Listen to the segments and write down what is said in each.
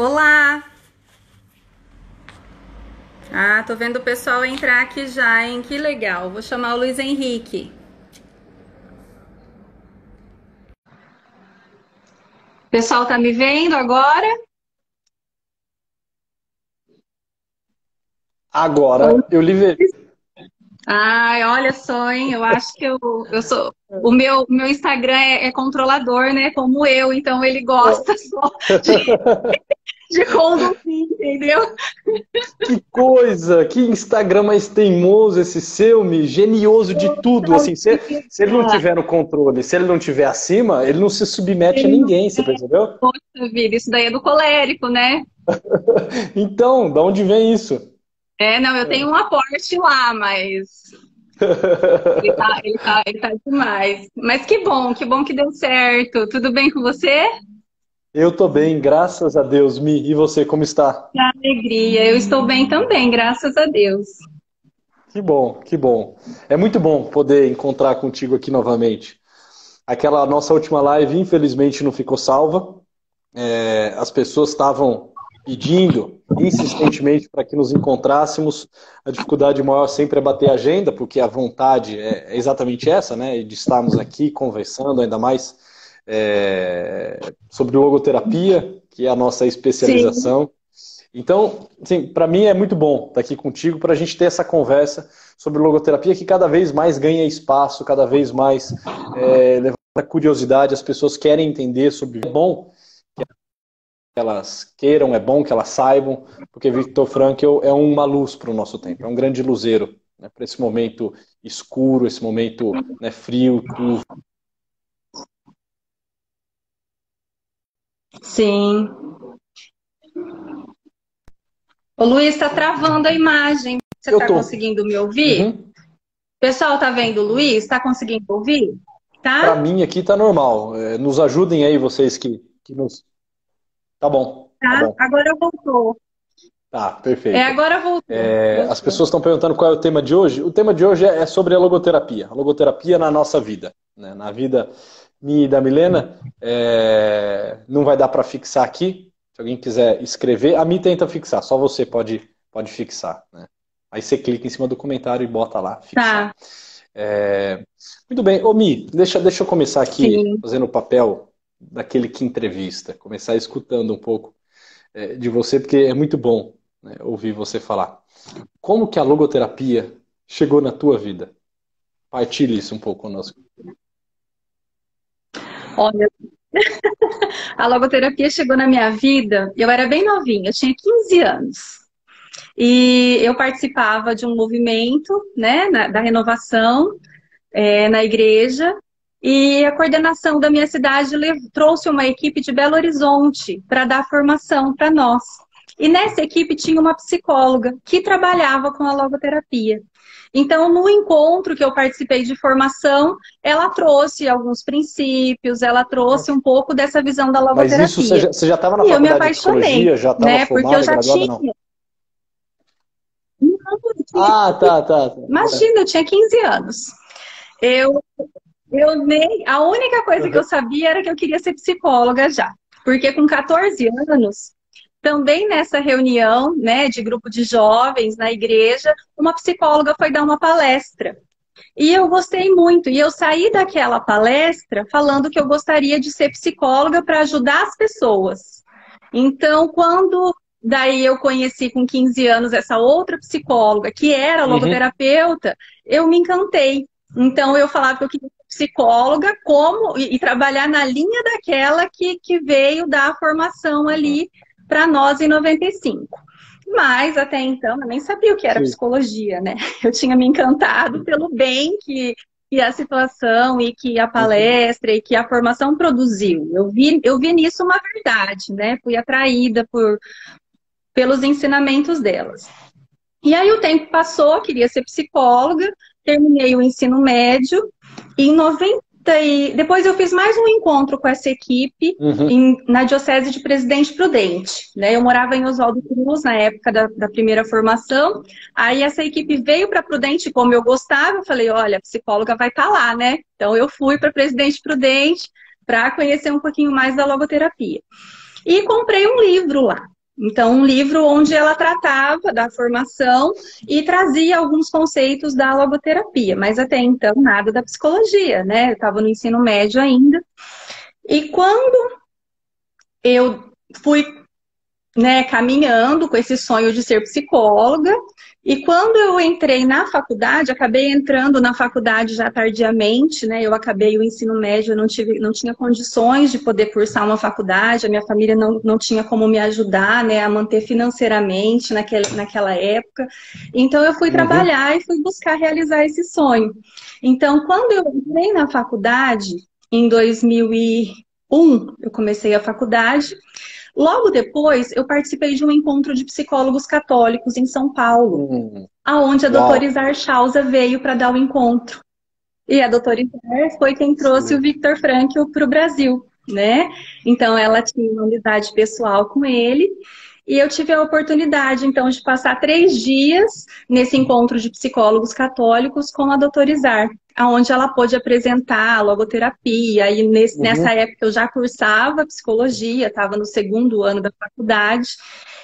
Olá! Ah, tô vendo o pessoal entrar aqui já, hein? Que legal. Vou chamar o Luiz Henrique. O pessoal tá me vendo agora? Agora eu lhe vejo. Ai, olha só, hein? Eu acho que eu, eu sou. O meu, meu Instagram é, é controlador, né? Como eu, então ele gosta só de, de conduzir, entendeu? Que coisa! Que Instagram mais teimoso esse seu, me genioso de tudo. Assim, se, se ele não tiver no controle, se ele não tiver acima, ele não se submete a ninguém, você percebeu? Poxa vida, isso daí é do colérico, né? Então, da onde vem isso? É, não, eu tenho um aporte lá, mas. Ele tá, ele, tá, ele tá demais. Mas que bom, que bom que deu certo. Tudo bem com você? Eu tô bem, graças a Deus, Mi. E você, como está? Que alegria. Eu estou bem também, graças a Deus. Que bom, que bom. É muito bom poder encontrar contigo aqui novamente. Aquela nossa última live, infelizmente, não ficou salva. É, as pessoas estavam pedindo insistentemente para que nos encontrássemos. A dificuldade maior sempre é bater a agenda, porque a vontade é exatamente essa, né? De estarmos aqui conversando, ainda mais é, sobre logoterapia, que é a nossa especialização. Sim. Então, assim, para mim é muito bom estar aqui contigo para a gente ter essa conversa sobre logoterapia que cada vez mais ganha espaço, cada vez mais é, levanta curiosidade, as pessoas querem entender sobre. É bom elas queiram, é bom que elas saibam, porque Victor Frankl é uma luz para o nosso tempo, é um grande luzeiro né, para esse momento escuro, esse momento né, frio, turvo. Sim. O Luiz está travando a imagem. Você está conseguindo me ouvir? Uhum. Pessoal, tá vendo o Luiz? Está conseguindo ouvir? Tá? Para mim aqui tá normal. É, nos ajudem aí vocês que, que nos Tá bom. Tá, tá bom. agora voltou. Tá, perfeito. É, agora voltou. É, voltou. As pessoas estão perguntando qual é o tema de hoje. O tema de hoje é, é sobre a logoterapia. A logoterapia na nossa vida. Né? Na vida e da Milena. É... Não vai dar para fixar aqui. Se alguém quiser escrever, a mim tenta fixar. Só você pode, pode fixar. Né? Aí você clica em cima do comentário e bota lá. Fixar. Tá. É... Muito bem. Ô Mi, deixa, deixa eu começar aqui Sim. fazendo o papel daquele que entrevista, começar escutando um pouco é, de você, porque é muito bom né, ouvir você falar. Como que a logoterapia chegou na tua vida? Partilhe isso um pouco conosco. Olha, a logoterapia chegou na minha vida, eu era bem novinha, eu tinha 15 anos. E eu participava de um movimento né, na, da renovação é, na igreja, e a coordenação da minha cidade trouxe uma equipe de Belo Horizonte para dar formação para nós. E nessa equipe tinha uma psicóloga que trabalhava com a logoterapia. Então, no encontro que eu participei de formação, ela trouxe alguns princípios, ela trouxe um pouco dessa visão da logoterapia. Mas isso você já estava na e faculdade eu me apaixonei, já estava né, formada, porque eu já tinha. Não. Não, ah, tá, tá, tá. Imagina, eu tinha 15 anos. Eu eu nem. A única coisa uhum. que eu sabia era que eu queria ser psicóloga já. Porque com 14 anos, também nessa reunião, né, de grupo de jovens na igreja, uma psicóloga foi dar uma palestra. E eu gostei muito. E eu saí daquela palestra falando que eu gostaria de ser psicóloga para ajudar as pessoas. Então, quando daí eu conheci com 15 anos essa outra psicóloga, que era uhum. logoterapeuta, uhum. eu me encantei. Então eu falava que eu queria psicóloga como e, e, trabalhar na linha daquela que, que veio dar a formação ali para nós em 95. Mas até então eu nem sabia o que era Sim. psicologia, né? Eu tinha me encantado pelo bem que, que a situação e que a palestra e que a formação produziu. Eu vi, eu vi nisso uma verdade, né? Fui atraída por, pelos ensinamentos delas. E aí o tempo passou, queria ser psicóloga, terminei o ensino médio em 90 e depois eu fiz mais um encontro com essa equipe uhum. em, na Diocese de Presidente Prudente. Né? Eu morava em Oswaldo Cruz na época da, da primeira formação. Aí essa equipe veio para Prudente, como eu gostava, eu falei, olha, a psicóloga vai estar tá lá, né? Então eu fui para Presidente Prudente para conhecer um pouquinho mais da logoterapia. e comprei um livro lá. Então, um livro onde ela tratava da formação e trazia alguns conceitos da logoterapia, mas até então nada da psicologia, né? Eu estava no ensino médio ainda. E quando eu fui né, caminhando com esse sonho de ser psicóloga, e quando eu entrei na faculdade, acabei entrando na faculdade já tardiamente, né? Eu acabei o ensino médio, eu não, tive, não tinha condições de poder cursar uma faculdade, a minha família não, não tinha como me ajudar, né, a manter financeiramente naquele, naquela época. Então eu fui uhum. trabalhar e fui buscar realizar esse sonho. Então, quando eu entrei na faculdade, em 2001, eu comecei a faculdade, Logo depois, eu participei de um encontro de psicólogos católicos em São Paulo, hum. aonde a doutora Isar Chausa veio para dar o encontro. E a doutora Isar foi quem trouxe Sim. o Victor Frankl para o Brasil, né? Então, ela tinha uma amizade pessoal com ele. E eu tive a oportunidade, então, de passar três dias nesse encontro de psicólogos católicos com a doutora Izar, onde ela pôde apresentar logoterapia. E nesse, uhum. nessa época eu já cursava psicologia, estava no segundo ano da faculdade.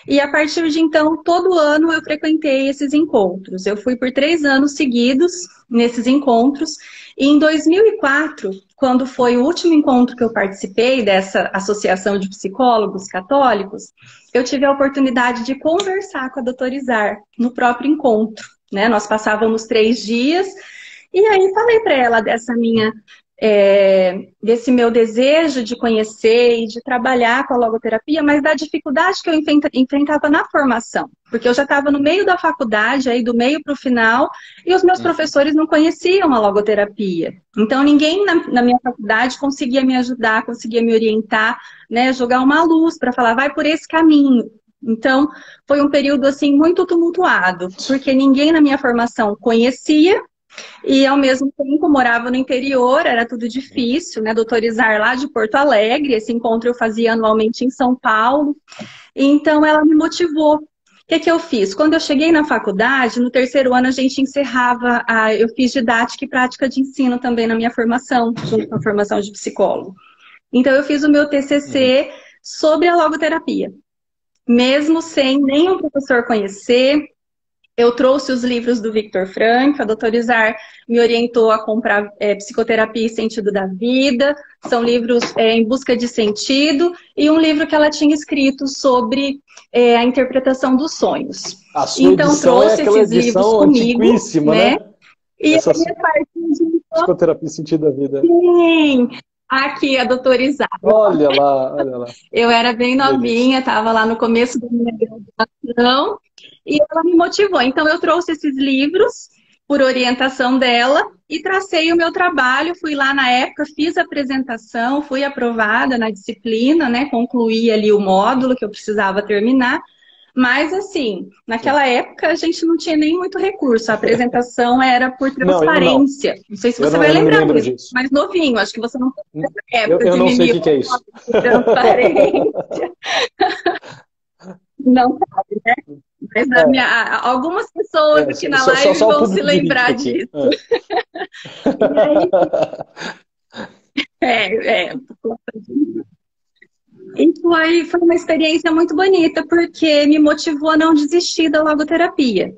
E a partir de então, todo ano eu frequentei esses encontros. Eu fui por três anos seguidos nesses encontros. E em 2004, quando foi o último encontro que eu participei dessa associação de psicólogos católicos, eu tive a oportunidade de conversar com a doutora Izar no próprio encontro. Né? Nós passávamos três dias e aí falei para ela dessa minha é, desse meu desejo de conhecer e de trabalhar com a logoterapia, mas da dificuldade que eu enfrentava na formação, porque eu já estava no meio da faculdade, aí do meio para o final, e os meus hum. professores não conheciam a logoterapia. Então ninguém na, na, minha faculdade conseguia me ajudar, conseguia me orientar, né, jogar uma luz para falar, vai por esse caminho. Então, foi um período assim muito tumultuado, porque ninguém na minha formação conhecia e ao mesmo tempo morava no interior, era tudo difícil, né? Doutorizar lá de Porto Alegre, esse encontro eu fazia anualmente em São Paulo. Então ela me motivou. O que, que eu fiz? Quando eu cheguei na faculdade, no terceiro ano a gente encerrava, a, eu fiz didática e prática de ensino também na minha formação, junto com a formação de psicólogo. Então eu fiz o meu TCC sobre a logoterapia. Mesmo sem nenhum professor conhecer, eu trouxe os livros do Victor Frank, a doutora Izar me orientou a comprar é, Psicoterapia e Sentido da Vida, são livros é, em busca de sentido, e um livro que ela tinha escrito sobre é, a interpretação dos sonhos. A sua então é trouxe é esses livros comigo, né? né? E Essa... a minha parte de... Psicoterapia e Sentido da Vida. Sim, Aqui, a doutora Isabel. Olha lá, olha lá. Eu era bem novinha, estava lá no começo da minha graduação, e ela me motivou. Então, eu trouxe esses livros por orientação dela e tracei o meu trabalho. Fui lá na época, fiz a apresentação, fui aprovada na disciplina, né? Concluí ali o módulo que eu precisava terminar. Mas, assim, naquela época a gente não tinha nem muito recurso. A apresentação era por transparência. Não, não. não sei se você não, vai lembrar disso, disso, mas novinho. Acho que você não época eu, eu não sei o que, que, é isso. Transparência. não sabe, né? Mas é. minha, algumas pessoas é, aqui na só, live só, só vão se lembrar disso. É. é, é. E foi, foi uma experiência muito bonita, porque me motivou a não desistir da logoterapia.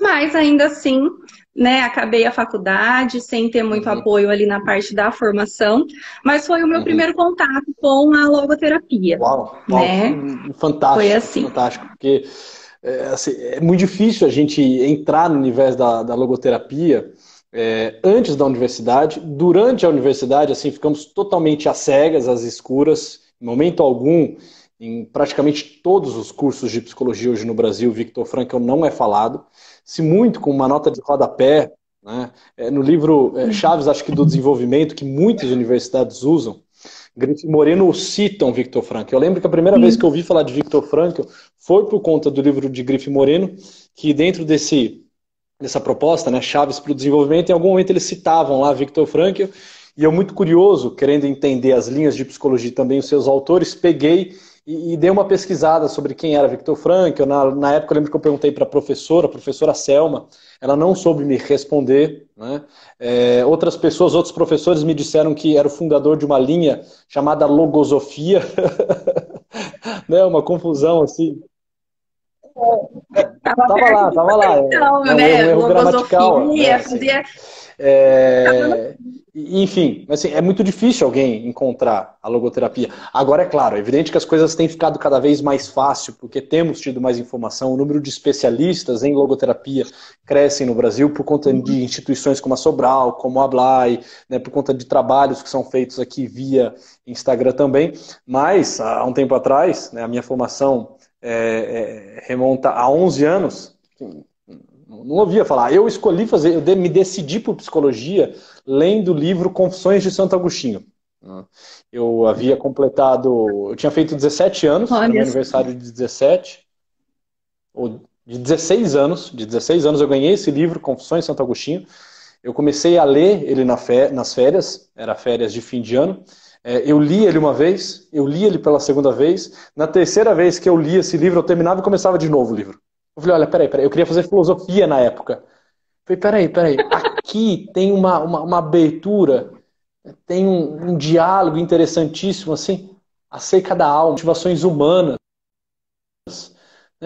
Mas ainda assim, né, acabei a faculdade sem ter muito uhum. apoio ali na parte da formação, mas foi o meu uhum. primeiro contato com a logoterapia. Uau, uau né? fantástico. Foi assim. Fantástico, porque é, assim, é, muito difícil a gente entrar no universo da, da logoterapia é, antes da universidade, durante a universidade, assim, ficamos totalmente às cegas, às escuras, em momento algum, em praticamente todos os cursos de psicologia hoje no Brasil, Victor Frankl não é falado. Se muito com uma nota de rodapé, né? É, no livro é, Chaves, acho que do desenvolvimento, que muitas universidades usam, Grife Moreno citam Victor Frankl. Eu lembro que a primeira vez que eu ouvi falar de Victor Frankl foi por conta do livro de Grife Moreno, que dentro desse, dessa proposta, né, Chaves para o Desenvolvimento, em algum momento eles citavam lá Victor Frankl, e eu, muito curioso, querendo entender as linhas de psicologia e também os seus autores, peguei e, e dei uma pesquisada sobre quem era Victor Frankl. Na, na época, eu lembro que eu perguntei para a professora, a professora Selma, ela não soube me responder. Né? É, outras pessoas, outros professores me disseram que era o fundador de uma linha chamada logosofia. né, uma confusão assim. Tava, tava lá, tava lá. Então, é, né? um erro gramatical. É, fazia... É... Enfim, assim, é muito difícil alguém encontrar a logoterapia. Agora, é claro, é evidente que as coisas têm ficado cada vez mais fácil, porque temos tido mais informação, o número de especialistas em logoterapia cresce no Brasil por conta de instituições como a Sobral, como a Blay, né, por conta de trabalhos que são feitos aqui via Instagram também. Mas, há um tempo atrás, né, a minha formação é, é, remonta a 11 anos, não ouvia falar. Eu escolhi fazer, eu me decidi por psicologia lendo o livro Confissões de Santo Agostinho. Eu havia completado, eu tinha feito 17 anos, no meu aniversário de 17, ou de 16 anos, de 16 anos eu ganhei esse livro, Confissões de Santo Agostinho. Eu comecei a ler ele nas férias, era férias de fim de ano. É, eu li ele uma vez, eu li ele pela segunda vez. Na terceira vez que eu li esse livro, eu terminava e começava de novo o livro. Eu falei, olha, peraí, peraí, eu queria fazer filosofia na época. Eu falei, peraí, peraí, aqui tem uma, uma, uma abertura, tem um, um, diálogo interessantíssimo, assim, acerca da alma, motivações humanas.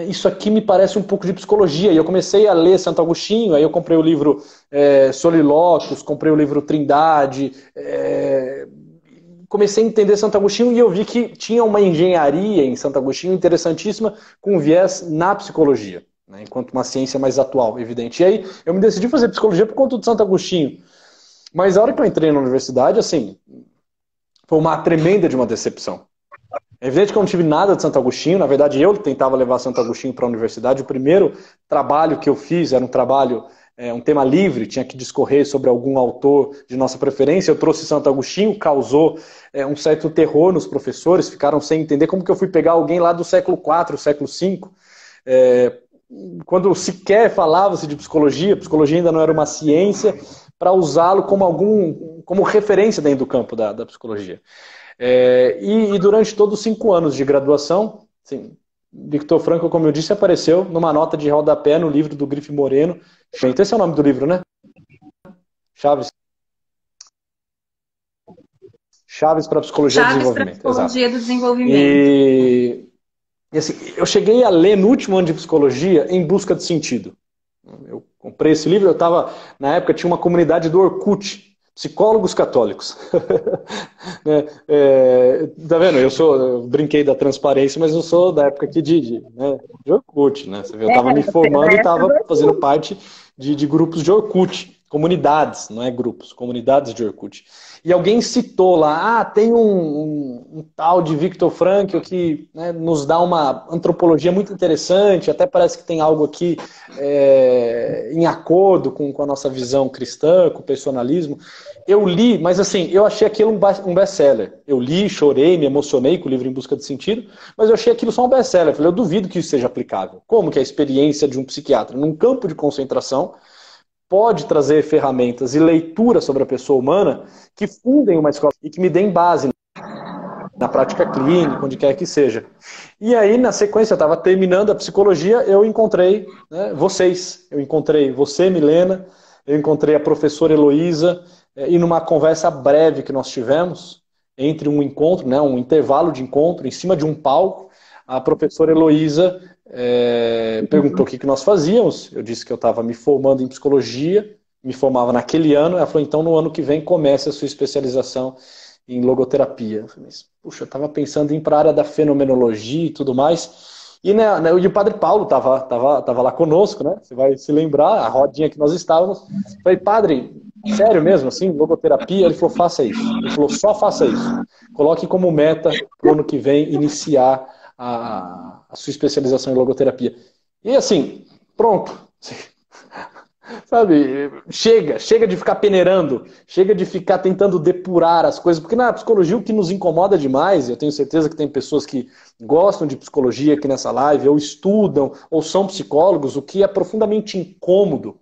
Isso aqui me parece um pouco de psicologia. E eu comecei a ler Santo Agostinho, aí eu comprei o livro é, Solilóquios, comprei o livro Trindade, é, comecei a entender Santo Agostinho e eu vi que tinha uma engenharia em Santo Agostinho interessantíssima com viés na psicologia, né, enquanto uma ciência mais atual, evidente. E aí eu me decidi fazer psicologia por conta de Santo Agostinho. Mas a hora que eu entrei na universidade, assim, foi uma tremenda de uma decepção. É evidente que eu não tive nada de Santo Agostinho, na verdade eu tentava levar Santo Agostinho para a universidade. O primeiro trabalho que eu fiz era um trabalho é, um tema livre, tinha que discorrer sobre algum autor de nossa preferência. Eu trouxe Santo Agostinho, causou é, um certo terror nos professores, ficaram sem entender como que eu fui pegar alguém lá do século IV, século V. É, quando sequer falava-se de psicologia, psicologia ainda não era uma ciência, para usá-lo como algum como referência dentro do campo da, da psicologia. É, e, e, durante todos os cinco anos de graduação, sim, Victor Franco, como eu disse, apareceu numa nota de rodapé no livro do Grife Moreno. Então, esse é o nome do livro, né? Chaves. Chaves para Psicologia Chaves do Desenvolvimento. Para Psicologia Exato. do Desenvolvimento. E, e assim, eu cheguei a ler no último ano de Psicologia em busca de sentido. Eu comprei esse livro, eu estava, na época, tinha uma comunidade do Orkut, psicólogos católicos. né? é, tá vendo? Eu sou, eu brinquei da transparência, mas eu sou da época aqui de, de, né, de Orkut, né? Você vê, eu estava me é, formando e estava fazendo parte de, de grupos de Orkut, comunidades, não é grupos, comunidades de Orkut. E alguém citou lá, ah, tem um, um, um tal de Victor Frankl que né, nos dá uma antropologia muito interessante, até parece que tem algo aqui é, em acordo com, com a nossa visão cristã, com o personalismo. Eu li, mas assim, eu achei aquilo um best-seller. Eu li, chorei, me emocionei com o livro Em Busca de Sentido, mas eu achei aquilo só um best-seller. Falei, eu duvido que isso seja aplicável. Como que a experiência de um psiquiatra num campo de concentração pode trazer ferramentas e leitura sobre a pessoa humana que fundem uma escola e que me deem base na prática clínica, onde quer que seja. E aí, na sequência, eu estava terminando a psicologia, eu encontrei né, vocês. Eu encontrei você, Milena, eu encontrei a professora Heloísa, é, e numa conversa breve que nós tivemos, entre um encontro, né, um intervalo de encontro, em cima de um palco, a professora Heloísa é, perguntou o que, que nós fazíamos. Eu disse que eu estava me formando em psicologia, me formava naquele ano. Ela falou: então no ano que vem comece a sua especialização em logoterapia. Eu falei, puxa, eu estava pensando em ir para a área da fenomenologia e tudo mais. E, né, né, e o padre Paulo estava tava, tava lá conosco, né? Você vai se lembrar, a rodinha que nós estávamos. Eu falei, padre, sério mesmo, assim, logoterapia? Ele falou, faça isso. Ele falou, só faça isso. Coloque como meta para o ano que vem iniciar a, sua especialização em logoterapia. E assim, pronto. Sabe, chega, chega de ficar peneirando, chega de ficar tentando depurar as coisas, porque na psicologia o que nos incomoda demais, eu tenho certeza que tem pessoas que gostam de psicologia aqui nessa live, ou estudam, ou são psicólogos, o que é profundamente incômodo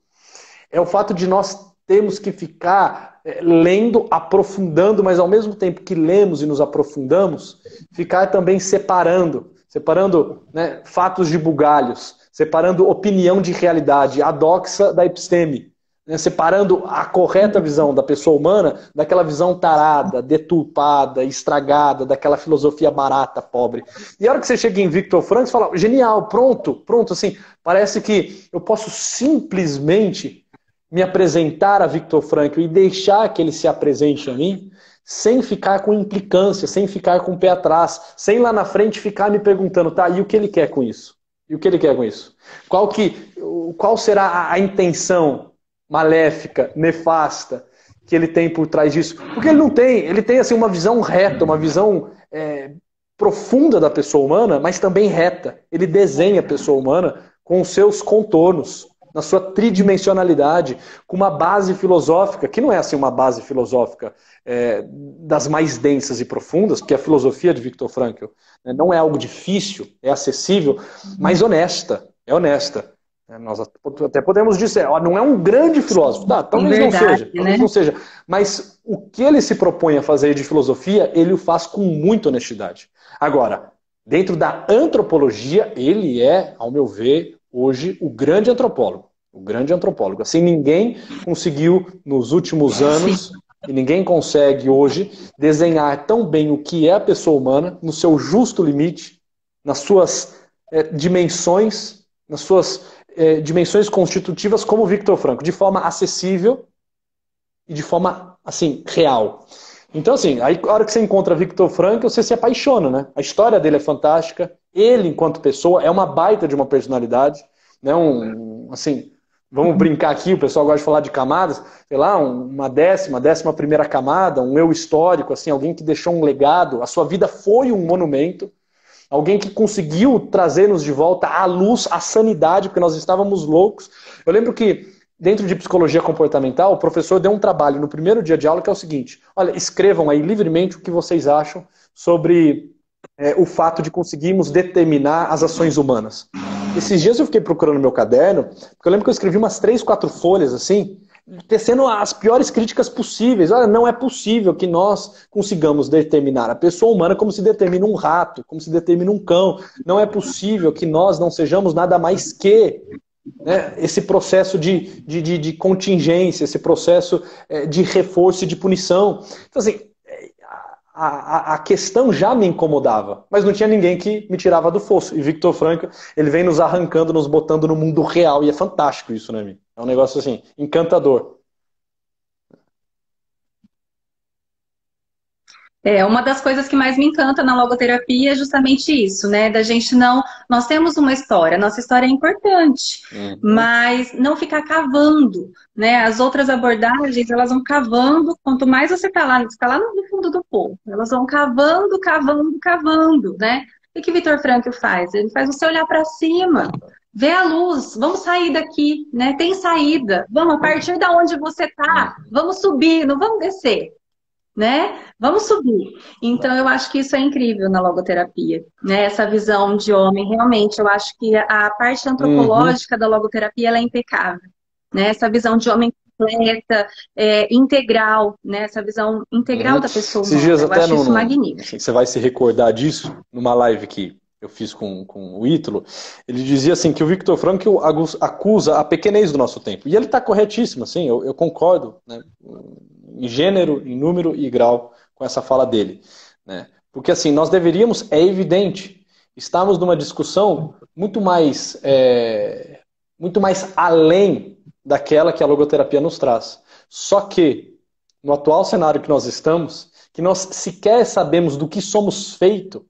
é o fato de nós termos que ficar é, lendo, aprofundando, mas ao mesmo tempo que lemos e nos aprofundamos, ficar também separando, separando né, fatos de bugalhos, separando opinião de realidade, a doxa da episteme. né, separando a correta visão da pessoa humana daquela visão tarada, deturpada, estragada, daquela filosofia barata, pobre. E a hora que você chega em Victor Frankl, você fala, genial, pronto, pronto, assim, parece que eu posso simplesmente me apresentar a Victor Frankl e deixar que ele se apresente a mim, sem ficar com implicância, sem ficar com o pé atrás, sem lá na frente ficar me perguntando, tá, e o que ele quer com isso? E o que ele quer com isso? Qual, que, qual será a, intenção maléfica, nefasta que ele tem por trás disso. Porque ele não tem, ele tem assim uma visão reta, uma visão é, profunda da pessoa humana, mas também reta. Ele desenha a pessoa humana com os seus contornos, na sua tridimensionalidade, com uma base filosófica, que não é assim uma base filosófica é, das mais densas e profundas, porque a filosofia de Viktor Frankl né, não é algo difícil, é acessível, mas honesta, é honesta. É, nós até podemos dizer, ó, não é um grande filósofo, tá, talvez Verdade, não seja, talvez né? não seja, mas o que ele se propõe a fazer de filosofia, ele o faz com muita honestidade. Agora, dentro da antropologia, ele é, ao meu ver, hoje o grande antropólogo, o grande antropólogo. Assim, ninguém conseguiu nos últimos anos e ninguém consegue hoje desenhar tão bem o que é a pessoa humana no seu justo limite, nas suas é, dimensões, nas suas é, dimensões constitutivas como o Victor Franco, de forma acessível e de forma, assim, real. Então, assim, aí, a hora que você encontra Victor Franco, você se apaixona, né? A história dele é fantástica, ele, enquanto pessoa, é uma baita de uma personalidade, né? Um, assim, vamos brincar aqui, o pessoal gosta de falar de camadas, sei lá, uma décima, décima primeira camada, um eu histórico, assim, alguém que deixou um legado, a sua vida foi um monumento, Alguém que conseguiu trazer-nos de volta à luz, à sanidade, porque nós estávamos loucos. Eu lembro que, dentro de psicologia comportamental, o professor deu um trabalho no primeiro dia de aula que é o seguinte: olha, escrevam aí livremente o que vocês acham sobre é, o fato de conseguirmos determinar as ações humanas. Esses dias eu fiquei procurando meu caderno, porque eu lembro que eu escrevi umas três, quatro folhas assim, tecendo as piores críticas possíveis. Olha, não é possível que nós consigamos determinar a pessoa humana como se determina um rato, como se determina um cão. Não é possível que nós não sejamos nada mais que né, esse processo de, de, de, de, contingência, esse processo é, de reforço e de punição. Então, assim, a, a, questão já me incomodava, mas não tinha ninguém que me tirava do fosso. E Victor Franco, ele vem nos arrancando, nos botando no mundo real, e é fantástico isso, né, mim? É um negócio assim, encantador. É, uma das coisas que mais me encanta na logoterapia é justamente isso, né? Da gente não. Nós temos uma história, nossa história é importante, uhum. mas não ficar cavando, né? As outras abordagens, elas vão cavando, quanto mais você está lá, está lá no fundo do poço, elas vão cavando, cavando, cavando, né? O que Vitor Frankl faz? Ele faz você olhar para cima, ver a luz, vamos sair daqui, né? Tem saída, vamos, a partir da onde você está, vamos subir, não vamos descer né? Vamos subir. Então, eu acho que isso é incrível na logoterapia, né? Essa visão de homem, realmente, eu acho que a parte antropológica uhum. da logoterapia é impecável, né? Essa visão de homem completa, é, integral, né? Essa visão integral uhum. da pessoa. Esses dias eu até acho no, isso magnífico. Você vai se recordar disso numa live que eu fiz com, com o Ítalo, ele dizia assim que o Victor Frankl acusa a pequenez do nosso tempo. E ele está corretíssimo, assim, eu, eu concordo, né? em gênero, em número e grau com essa fala dele. Né? Porque assim, nós deveríamos, é evidente, estamos numa discussão muito mais, é, muito mais além daquela que a logoterapia nos traz. Só que, no atual cenário que nós estamos, que nós sequer sabemos do que somos feito,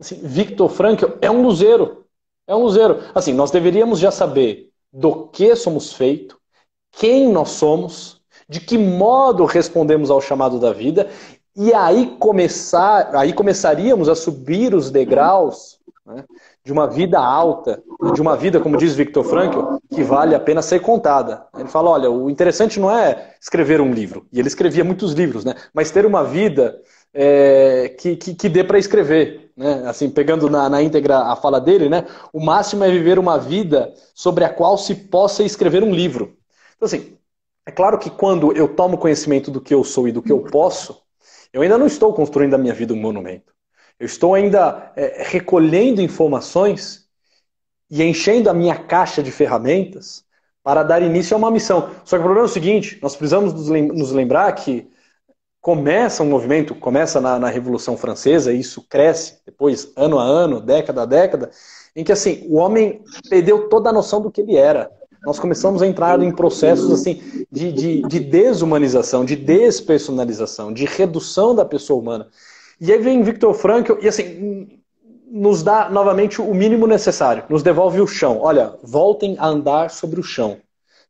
assim, Victor Frankl é um luzeiro. É um luzeiro. Assim, nós deveríamos já saber do que somos feito, quem nós somos, de que modo respondemos ao chamado da vida, e aí começar, aí começaríamos a subir os degraus né, de uma vida alta, de uma vida, como diz Victor Frankl, que vale a pena ser contada. Ele fala, olha, o interessante não é escrever um livro, e ele escrevia muitos livros, né, mas ter uma vida é, que, que, que, dê para escrever. Né? Assim, pegando na, na íntegra a fala dele, né? o máximo é viver uma vida sobre a qual se possa escrever um livro. Então, assim, é claro que quando eu tomo conhecimento do que eu sou e do que eu posso, eu ainda não estou construindo a minha vida um monumento. Eu estou ainda é, recolhendo informações e enchendo a minha caixa de ferramentas para dar início a uma missão. Só que o problema é o seguinte: nós precisamos nos lembrar que começa um movimento, começa na, na Revolução Francesa, e isso cresce depois, ano a ano, década a década, em que assim o homem perdeu toda a noção do que ele era. Nós começamos a entrar em processos assim de, de, de desumanização, de despersonalização, de redução da pessoa humana. E aí vem Victor Frankl e assim nos dá novamente o mínimo necessário, nos devolve o chão. Olha, voltem a andar sobre o chão.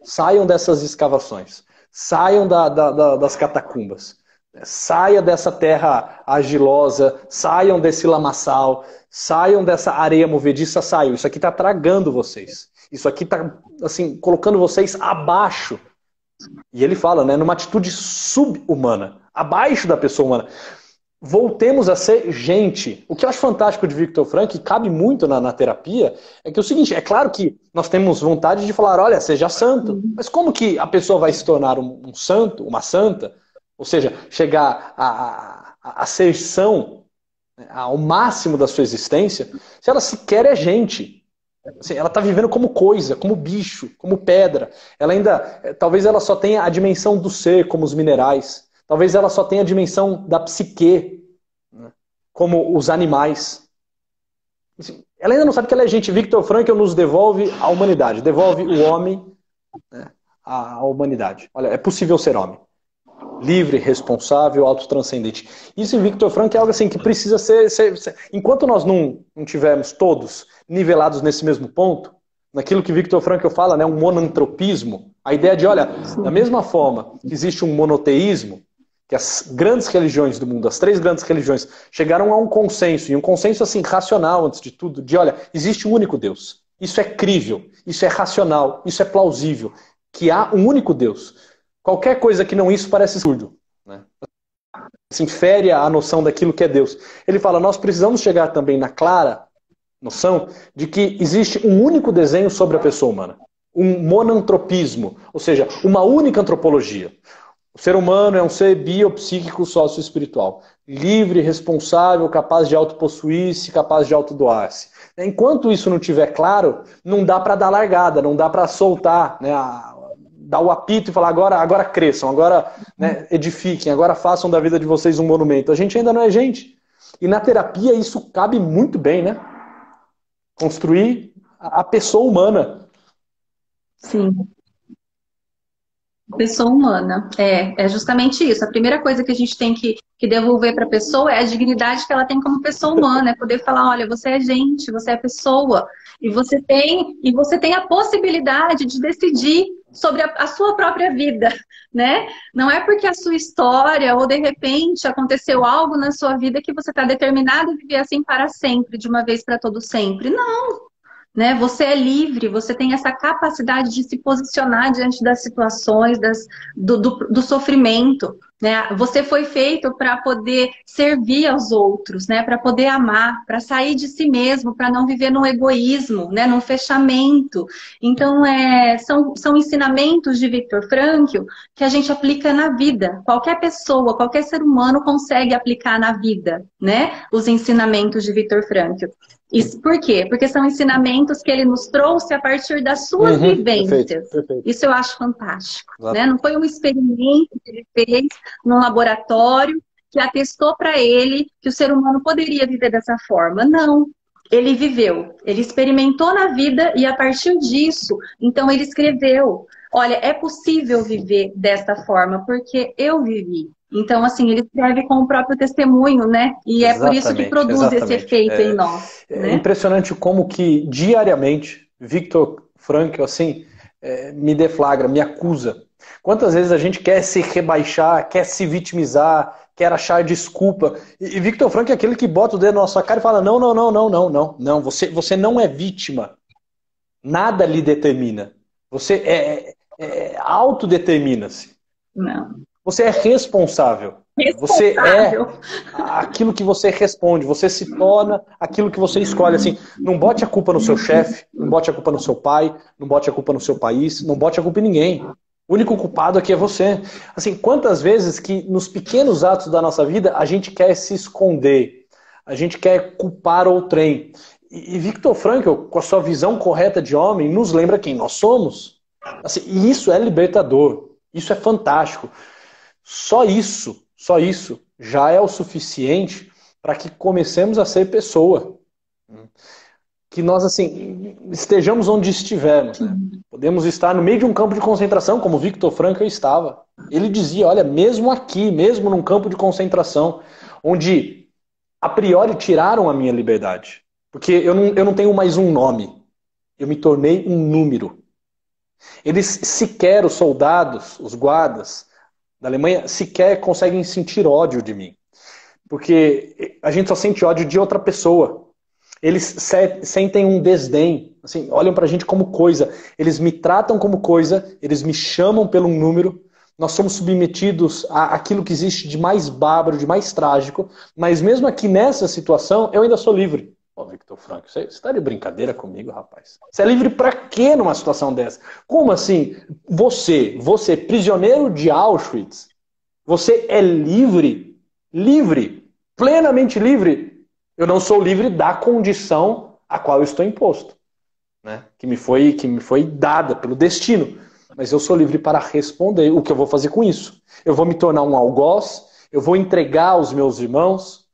Saiam dessas escavações. Saiam da, da, da, das catacumbas. Saia dessa terra agilosa, saiam desse lamaçal, saiam dessa areia movediça, saiam. Isso aqui está tragando vocês. Isso aqui está assim, colocando vocês abaixo. E ele fala, né, numa atitude subhumana, abaixo da pessoa humana voltemos a ser gente. O que eu acho fantástico de Victor Frank, e cabe muito na, na, terapia, é que é o seguinte, é claro que nós temos vontade de falar, olha, seja santo, uhum. mas como que a pessoa vai se tornar um, um santo, uma santa, ou seja, chegar ser são, né, ao máximo da sua existência, se ela sequer é gente? Assim, ela está vivendo como coisa, como bicho, como pedra. Ela ainda, eh, talvez ela só tenha a dimensão do ser, como os minerais. Talvez ela só tenha a dimensão da psique, né? como os animais. Assim, ela ainda não sabe que ela é gente. Victor Frankl nos devolve a humanidade, devolve o homem né, à humanidade. Olha, é possível ser homem. Livre, responsável, autotranscendente. Isso em Victor Frankl é algo assim que precisa ser. ser, ser... Enquanto nós não, não tivermos todos nivelados nesse mesmo ponto, naquilo que Victor Frankl fala, né, um monantropismo, a ideia de, olha, da mesma forma que existe um monoteísmo, que as grandes religiões do mundo, as três grandes religiões, chegaram a um consenso, e um consenso assim racional antes de tudo, de olha, existe um único Deus. Isso é crível, isso é racional, isso é plausível, que há um único Deus. Qualquer coisa que não isso parece surdo. Né? Se infere a noção daquilo que é Deus. Ele fala, nós precisamos chegar também na clara noção de que existe um único desenho sobre a pessoa humana. Um monantropismo, ou seja, uma única antropologia. O ser humano é um ser biopsíquico sócio-espiritual, livre, responsável, capaz de autopossuir-se, capaz de autodoar-se. Enquanto isso não tiver claro, não dá para dar largada, não dá para soltar, né, a, dar o apito e falar agora, agora cresçam, agora né, edifiquem, agora façam da vida de vocês um monumento. A gente ainda não é gente. E na terapia isso cabe muito bem, né? Construir a pessoa humana. Sim pessoa humana. É, é justamente isso. A primeira coisa que a gente tem que, que devolver para a pessoa é a dignidade que ela tem como pessoa humana, é poder falar, olha, você é gente, você é pessoa, e você tem, e você tem a possibilidade de decidir sobre a, a sua própria vida, né? Não é porque a sua história ou de repente aconteceu algo na sua vida que você está determinado a viver assim para sempre, de uma vez para todo sempre. Não, né? Você é livre, você tem essa capacidade de se posicionar diante das situações, das, do, do, do sofrimento. Né? Você foi feito para poder servir aos outros, né? para poder amar, para sair de si mesmo, para não viver no egoísmo, né? num fechamento. Então, é, são, são ensinamentos de Viktor Frankl que a gente aplica na vida. Qualquer pessoa, qualquer ser humano consegue aplicar na vida né? os ensinamentos de Viktor Frankl. Isso por quê? Porque são ensinamentos que ele nos trouxe a partir das suas uhum, vivências. Perfeito, perfeito. Isso eu acho fantástico. Né? Não foi um experimento que ele fez num laboratório que atestou para ele que o ser humano poderia viver dessa forma. Não. Ele viveu, ele experimentou na vida e a partir disso, então ele escreveu: Olha, é possível viver desta forma porque eu vivi. Então, assim, ele escreve com o próprio testemunho, né? E é por isso que produz exatamente. esse efeito é, em nós. É né? impressionante como que diariamente Victor Frankl, assim, é, me deflagra, me acusa. Quantas vezes a gente quer se rebaixar, quer se vitimizar, quer achar desculpa. E Victor Frankl é aquele que bota o dedo na nossa cara e fala: não, não, não, não, não, não, não. Você, você não é vítima. Nada lhe determina. Você é, é, é autodetermina-se. Não. Você é responsável. responsável. Você é aquilo que você responde. Você se torna aquilo que você escolhe. Assim, não bote a culpa no seu chefe, não bote a culpa no seu pai, não bote a culpa no seu país, não bote a culpa em ninguém. O único culpado aqui é você. Assim, quantas vezes que nos pequenos atos da nossa vida a gente quer se esconder, a gente quer culpar outrem. E Victor Frankl, com a sua visão correta de homem, nos lembra quem nós somos. Assim, e isso é libertador. Isso é fantástico. Só isso, só isso já é o suficiente para que comecemos a ser pessoa. Que nós, assim, estejamos onde estivermos. Né? Podemos estar no meio de um campo de concentração, como Victor Frankl estava. Ele dizia: olha, mesmo aqui, mesmo num campo de concentração, onde a priori tiraram a minha liberdade, porque eu não, eu não tenho mais um nome, eu me tornei um número. Eles sequer, os soldados, os guardas da Alemanha, sequer conseguem sentir ódio de mim. Porque a gente só sente ódio de outra pessoa. Eles sentem um desdém, assim, olham pra gente como coisa. Eles me tratam como coisa, eles me chamam pelo número. Nós somos submetidos àquilo que existe de mais bárbaro, de mais trágico. Mas mesmo aqui nessa situação, eu ainda sou livre. Ô, Victor Franco, você está de brincadeira comigo, rapaz? Você é livre para quê numa situação dessa? Como assim? Você, você, prisioneiro de Auschwitz, você é livre, livre, plenamente livre. Eu não sou livre da condição a qual eu estou imposto, né? Que me foi, que me foi dada pelo destino. Mas eu sou livre para responder o que eu vou fazer com isso. Eu vou me tornar um algoz, eu vou entregar aos meus irmãos,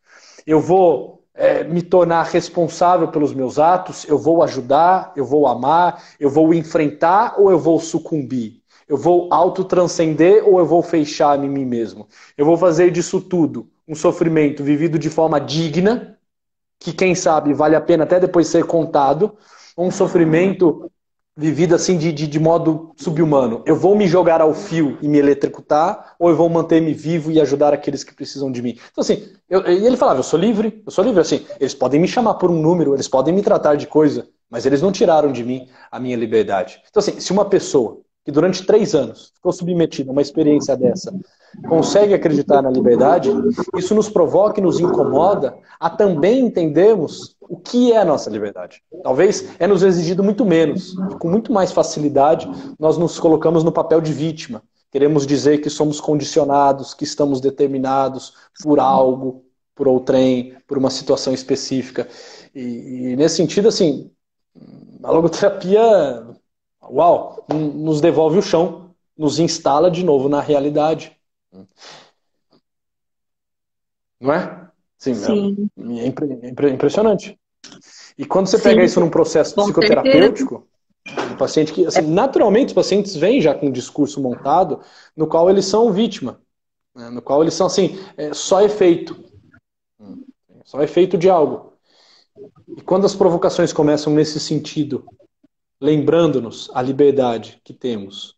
eu vou é, me tornar responsável pelos meus atos? Eu vou ajudar? Eu vou amar? Eu vou enfrentar ou eu vou sucumbir? Eu vou autotranscender ou eu vou fechar em mim mesmo? Eu vou fazer disso tudo um sofrimento vivido de forma digna, que quem sabe vale a pena até depois ser contado, um sofrimento vivida assim de, de, de, modo subhumano. Eu vou me jogar ao fio e me eletrocutar, ou eu vou manter-me vivo e ajudar aqueles que precisam de mim. Então, assim, eu, ele falava, eu sou livre, eu sou livre, assim, eles podem me chamar por um número, eles podem me tratar de coisa, mas eles não tiraram de mim a minha liberdade. Então, assim, se uma pessoa que durante três anos ficou submetida a uma experiência dessa, consegue acreditar na liberdade, isso nos provoca e nos incomoda a também entendermos o que é a nossa liberdade. Talvez é nos exigido muito menos, com muito mais facilidade, nós nos colocamos no papel de vítima. Queremos dizer que somos condicionados, que estamos determinados por algo, por outrem, por uma situação específica. E, e nesse sentido, assim, a logoterapia uau, nos devolve o chão, nos instala de novo na realidade. Não é? Sim, Sim. É, é, impressionante. E quando você Sim. pega isso num processo Com psicoterapêutico, o paciente que, assim, naturalmente, os pacientes vêm já com um discurso montado no qual eles são vítima, né? no qual eles são, assim, é, só efeito. Só efeito de algo. E quando as provocações começam nesse sentido, lembrando-nos a liberdade que temos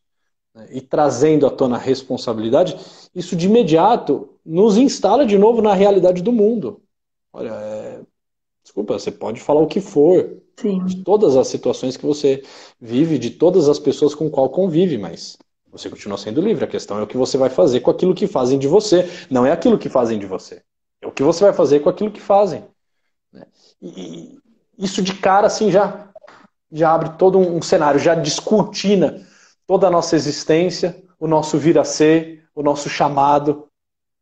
né, e trazendo à tona a responsabilidade, isso de imediato nos instala de novo na realidade do mundo. Olha, é... desculpa, você pode falar o que for, Sim. de todas as situações que você vive, de todas as pessoas com qual convive, mas você continua sendo livre. A questão é o que você vai fazer com aquilo que fazem de você, não é aquilo que fazem de você. É o que você vai fazer com aquilo que fazem. Né. E isso de cara, assim, já já abre todo um cenário, já descortina toda a nossa existência, o nosso vir a ser, o nosso chamado,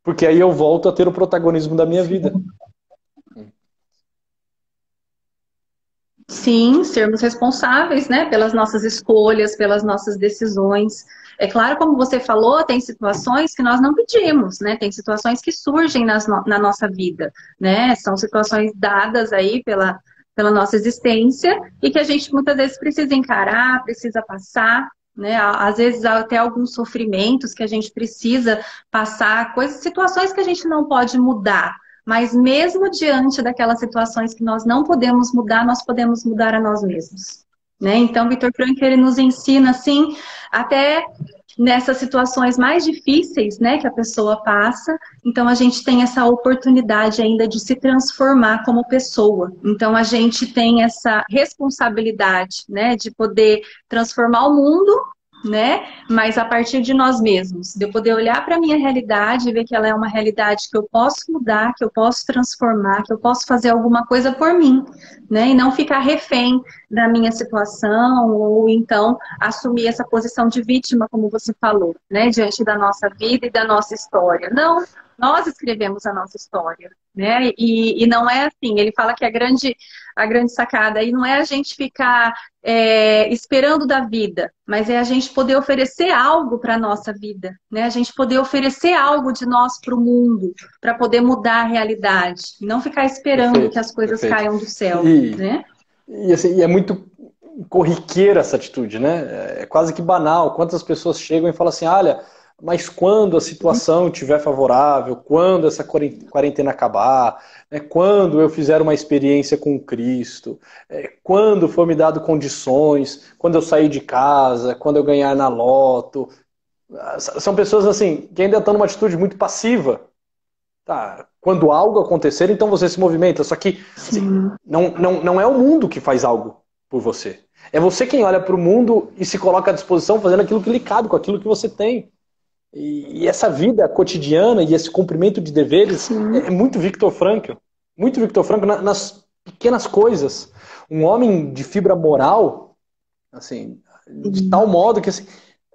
porque aí eu volto a ter o protagonismo da minha vida. Sim, sermos responsáveis, né, pelas nossas escolhas, pelas nossas decisões. É claro, como você falou, tem situações que nós não pedimos, né? Tem situações que surgem nas no, na nossa vida, né? São situações dadas aí pela, pela nossa existência e que a gente muitas vezes precisa encarar, precisa passar, né? Às vezes até alguns sofrimentos que a gente precisa passar, coisas, situações que a gente não pode mudar. Mas mesmo diante daquelas situações que nós não podemos mudar, nós podemos mudar a nós mesmos. Né? Então, Vitor Frank ele nos ensina assim, até nessas situações mais difíceis, né, que a pessoa passa. Então a gente tem essa oportunidade ainda de se transformar como pessoa. Então a gente tem essa responsabilidade, né, de poder transformar o mundo né? Mas a partir de nós mesmos, de eu poder olhar para a minha realidade e ver que ela é uma realidade que eu posso mudar, que eu posso transformar, que eu posso fazer alguma coisa por mim, né? E não ficar refém da minha situação ou então assumir essa posição de vítima, como você falou, né? Diante da nossa vida e da nossa história. Não, Nós escrevemos a nossa história, né? E, e não é assim. Ele fala que a grande, a grande sacada aí não é a gente ficar é, esperando da vida, mas é a gente poder oferecer algo para a nossa vida, né? A gente poder oferecer algo de nós para o mundo, para poder mudar a realidade, não ficar esperando perfeito, que as coisas perfeito. caiam do céu, e, né? E, assim, e é muito corriqueira essa atitude, né? É quase que banal. Quantas pessoas chegam e falam assim, olha mas quando a situação estiver favorável, quando essa quarentena acabar, né, quando eu fizer uma experiência com Cristo, é, quando for me dado condições, quando eu sair de casa, quando eu ganhar na loto. São pessoas assim que ainda estão numa atitude muito passiva. Tá, quando algo acontecer, então você se movimenta. Só que assim, não, não, não é o mundo que faz algo por você. É você quem olha para o mundo e se coloca à disposição fazendo aquilo que lhe cabe, com aquilo que você tem. E, e essa vida cotidiana e esse cumprimento de deveres é, é, muito Victor Frankl. Muito Victor Frankl na, nas pequenas coisas. Um homem de fibra moral, assim, de uhum. tal modo que assim,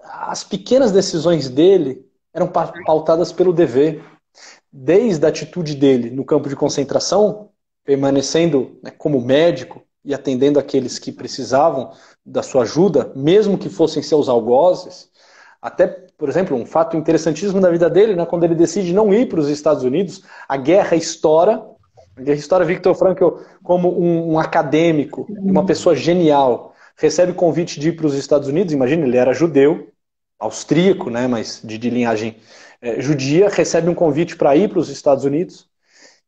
as pequenas decisões dele eram pautadas pelo dever. Desde a atitude dele no campo de concentração, permanecendo né, como médico e atendendo aqueles que precisavam da sua ajuda, mesmo que fossem seus algozes, até, por exemplo, um fato interessantíssimo da vida dele, né, quando ele decide não ir para os Estados Unidos, a guerra estoura. A guerra estoura Victor Frankl como um, um acadêmico, uma pessoa genial, recebe convite de ir para os Estados Unidos. Imagina, ele era judeu, austríaco, né, mas de, de linhagem é, judia, recebe um convite para ir para os Estados Unidos.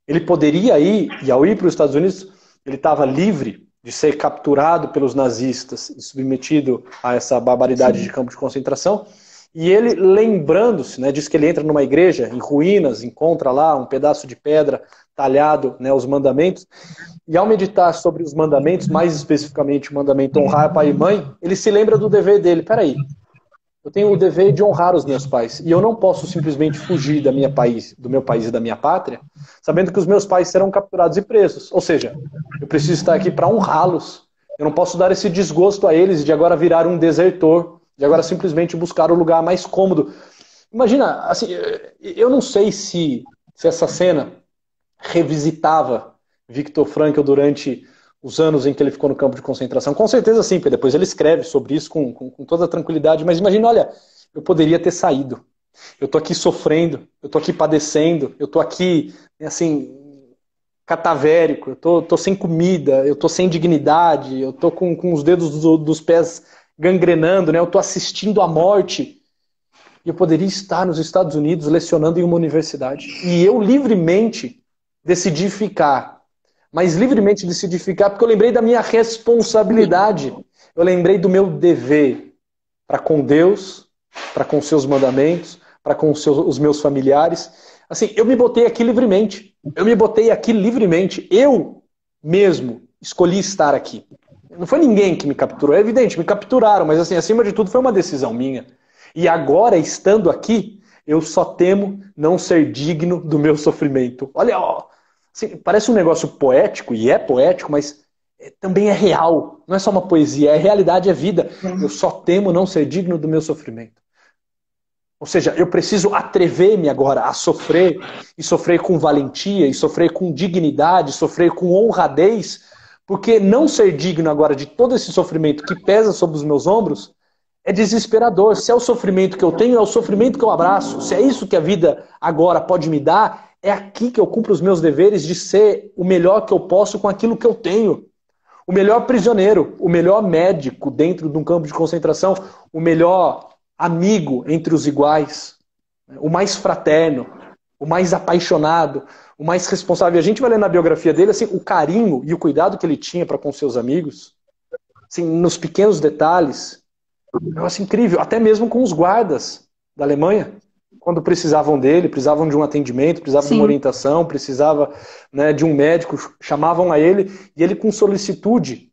Ele poderia ir, e ao ir para os Estados Unidos, ele estava livre de ser capturado pelos nazistas e submetido a essa barbaridade Sim. de campo de concentração. E ele, lembrando-se, né, diz que ele entra numa igreja em ruínas, encontra lá um pedaço de pedra talhado, né, os mandamentos, e ao meditar sobre os mandamentos, mais especificamente o mandamento honrar pai e mãe, ele se lembra do dever dele. Peraí, eu tenho o dever de honrar os meus pais, e eu não posso simplesmente fugir da minha país, do meu país e da minha pátria, sabendo que os meus pais serão capturados e presos. Ou seja, eu preciso estar aqui para honrá-los. Eu não posso dar esse desgosto a eles de agora virar um desertor de agora simplesmente buscar o lugar mais cômodo. Imagina, assim, eu não sei se, se essa cena revisitava Viktor Frankl durante os anos em que ele ficou no campo de concentração. Com certeza sim, porque depois ele escreve sobre isso com, com, com toda tranquilidade. Mas imagina, olha, eu poderia ter saído. Eu tô aqui sofrendo, eu tô aqui padecendo, eu tô aqui, assim, catavérico, eu tô sem comida, eu tô sem dignidade, eu tô com, com os dedos do, dos pés gangrenando, né? Eu estou assistindo à morte. E eu poderia estar nos Estados Unidos lecionando em uma universidade. E eu livremente decidi ficar. Mas livremente decidi ficar porque eu lembrei da minha responsabilidade. Eu lembrei do meu dever para com Deus, para com seus mandamentos, para com seus, os meus familiares. Assim, eu me botei aqui livremente. Eu me botei aqui livremente. Eu mesmo escolhi estar aqui. Não foi ninguém que me capturou, é evidente, me capturaram, mas assim, acima de tudo foi uma decisão minha. E agora, estando aqui, eu só temo não ser digno do meu sofrimento. Olha, ó, assim, parece um negócio poético, e é poético, mas é, também é real. Não é só uma poesia, é realidade, é vida. Eu só temo não ser digno do meu sofrimento. Ou seja, eu preciso atrever-me agora a sofrer, e sofrer com valentia, e sofrer com dignidade, sofrer com honradez, porque não ser digno agora de todo esse sofrimento que pesa sobre os meus ombros é desesperador. Se é o sofrimento que eu tenho, é o sofrimento que eu abraço. Se é isso que a vida agora pode me dar, é aqui que eu cumpro os meus deveres de ser o melhor que eu posso com aquilo que eu tenho. O melhor prisioneiro, o melhor médico dentro de um campo de concentração, o melhor amigo entre os iguais, o mais fraterno, o mais apaixonado, o mais responsável. A gente vai ler na biografia dele assim, o carinho e o cuidado que ele tinha para com seus amigos, assim, nos pequenos detalhes. Um negócio incrível, até mesmo com os guardas da Alemanha, quando precisavam dele, precisavam de um atendimento, precisavam Sim. de uma orientação, precisava né, de um médico, chamavam a ele e ele com solicitude,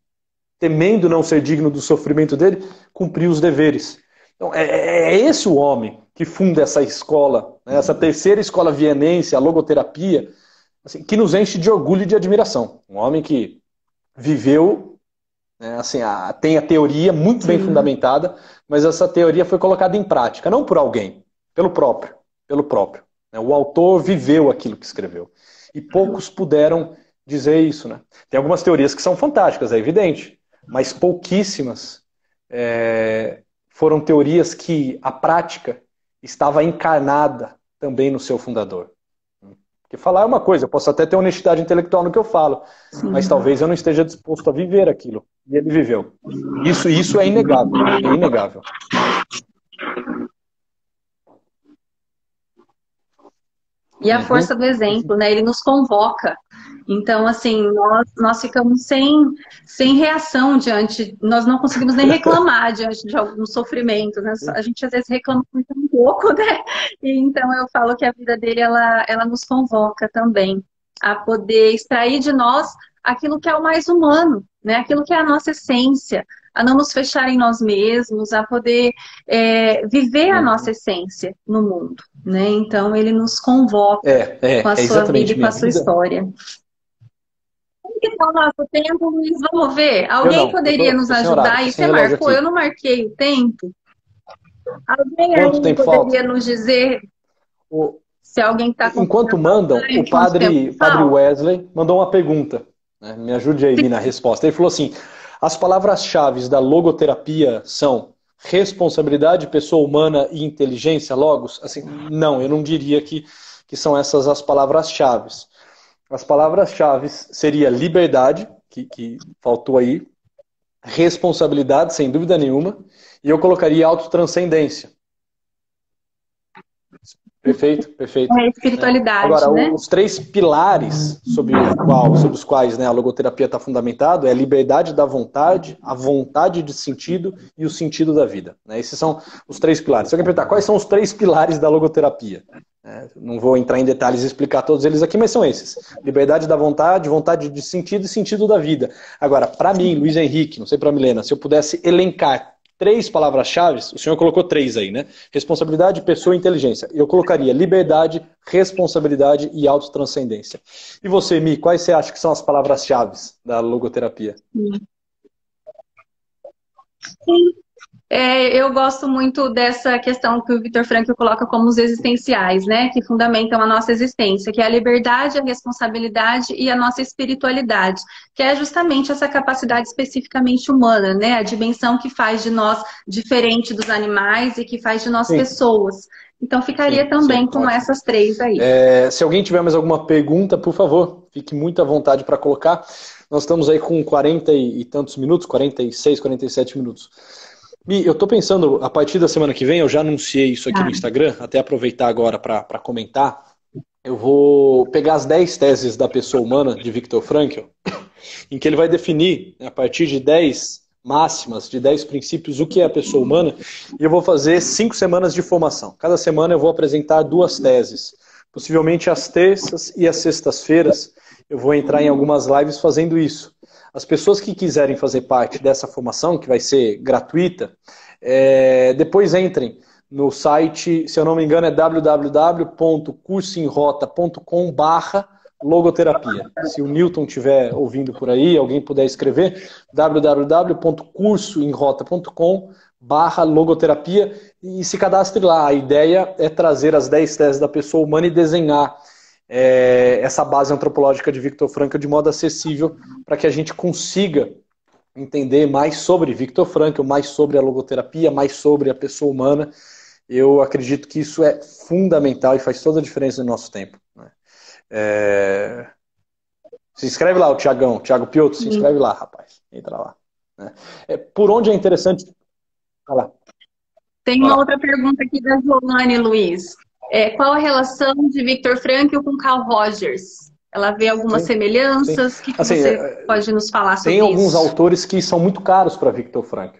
temendo não ser digno do sofrimento dele, cumpriu os deveres. Então, é, é, é esse o homem que funda essa escola, né, essa terceira escola vienense, a logoterapia, assim, que nos enche de orgulho e de admiração. Um homem que viveu, né, assim, a, tem a teoria muito Sim. bem fundamentada, mas essa teoria foi colocada em prática, não por alguém, pelo próprio, pelo próprio. Né? O autor viveu aquilo que escreveu. E poucos puderam dizer isso. Né? Tem algumas teorias que são fantásticas, é evidente, mas pouquíssimas é, foram teorias que a prática estava encarnada também no seu fundador. Porque falar é uma coisa, eu posso até ter honestidade intelectual no que eu falo, Sim. mas talvez eu não esteja disposto a viver aquilo. E ele viveu. Isso, isso é inegável. É inegável. E a força do exemplo, né? Ele nos convoca. Então, assim, nós, nós ficamos sem, sem reação diante, nós não conseguimos nem reclamar diante de alguns sofrimentos, né? A gente às vezes reclama muito um pouco, né? E, então eu falo que a vida dele, ela, ela nos convoca também a poder extrair de nós aquilo que é o mais humano, né? Aquilo que é a nossa essência, a não nos fechar em nós mesmos, a poder é, viver a uhum. nossa essência no mundo, né? Então ele nos convoca é, é, com a é sua vida e com a sua vida. história. Que está o nosso tempo, Luiz? Vamos ver. Alguém não, poderia tô, nos ajudar? E você marcou? Eu não marquei o tempo. Alguém Quanto aí poderia falta? nos dizer o... se alguém está Enquanto mandam, o padre, padre Wesley mandou uma pergunta. Né? Me ajude aí na resposta. Ele falou assim: as palavras-chave da logoterapia são responsabilidade, pessoa humana e inteligência, logos? Assim, não, eu não diria que, que são essas as palavras-chave. As palavras-chave seria liberdade, que, que faltou aí, responsabilidade, sem dúvida nenhuma, e eu colocaria autotranscendência. Perfeito, perfeito. É espiritualidade. Agora, né? os três pilares sobre, qual, sobre os quais né, a logoterapia está fundamentado é a liberdade da vontade, a vontade de sentido e o sentido da vida. Né? Esses são os três pilares. Se alguém perguntar quais são os três pilares da logoterapia, é, não vou entrar em detalhes e explicar todos eles aqui, mas são esses: liberdade da vontade, vontade de sentido e sentido da vida. Agora, para mim, Luiz Henrique, não sei para Milena, se eu pudesse elencar três palavras-chave, o senhor colocou três aí, né? Responsabilidade, pessoa e inteligência. Eu colocaria liberdade, responsabilidade e autotranscendência. E você, Mi, quais você acha que são as palavras-chave da logoterapia? Sim. É, eu gosto muito dessa questão que o Victor Frankl coloca como os existenciais, né? Que fundamentam a nossa existência, que é a liberdade, a responsabilidade e a nossa espiritualidade, que é justamente essa capacidade especificamente humana, né? A dimensão que faz de nós diferente dos animais e que faz de nós sim. pessoas. Então ficaria sim, também com pode. essas três aí. É, se alguém tiver mais alguma pergunta, por favor, fique muito à vontade para colocar. Nós estamos aí com 40 e tantos minutos, 46, 47 minutos. Mi, eu estou pensando, a partir da semana que vem, eu já anunciei isso aqui ah. no Instagram, até aproveitar agora para comentar. Eu vou pegar as 10 teses da pessoa humana de Viktor Frankl, em que ele vai definir, a partir de 10 máximas, de 10 princípios, o que é a pessoa humana, e eu vou fazer cinco semanas de formação. Cada semana eu vou apresentar duas teses. Possivelmente às terças e às sextas-feiras eu vou entrar em algumas lives fazendo isso. As pessoas que quiserem fazer parte dessa formação, que vai ser gratuita, é, depois entrem no site, se eu não me engano, é www.cursoemrota.com barra logoterapia. Se o Newton estiver ouvindo por aí, alguém puder escrever, www.cursoemrota.com barra logoterapia e se cadastre lá. A ideia é trazer as 10 teses da pessoa humana e desenhar é, essa base antropológica de Victor Frankl de modo acessível para que a gente consiga entender mais sobre Victor Frankl, mais sobre a logoterapia, mais sobre a pessoa humana. Eu acredito que isso é fundamental e faz toda a diferença no nosso tempo. Né? É... Se inscreve lá, o Tiagão, Tiago Piotr, se inscreve lá, rapaz. Entra lá. Né? É, por onde é interessante. lá. Tem uma outra pergunta aqui da Giovanni Luiz. É, qual a relação de Victor Frankl com Carl Rogers? Ela vê algumas sim, semelhanças? O que, que assim, você é, pode nos falar sobre isso? Tem alguns autores que são muito caros para Victor Frankl.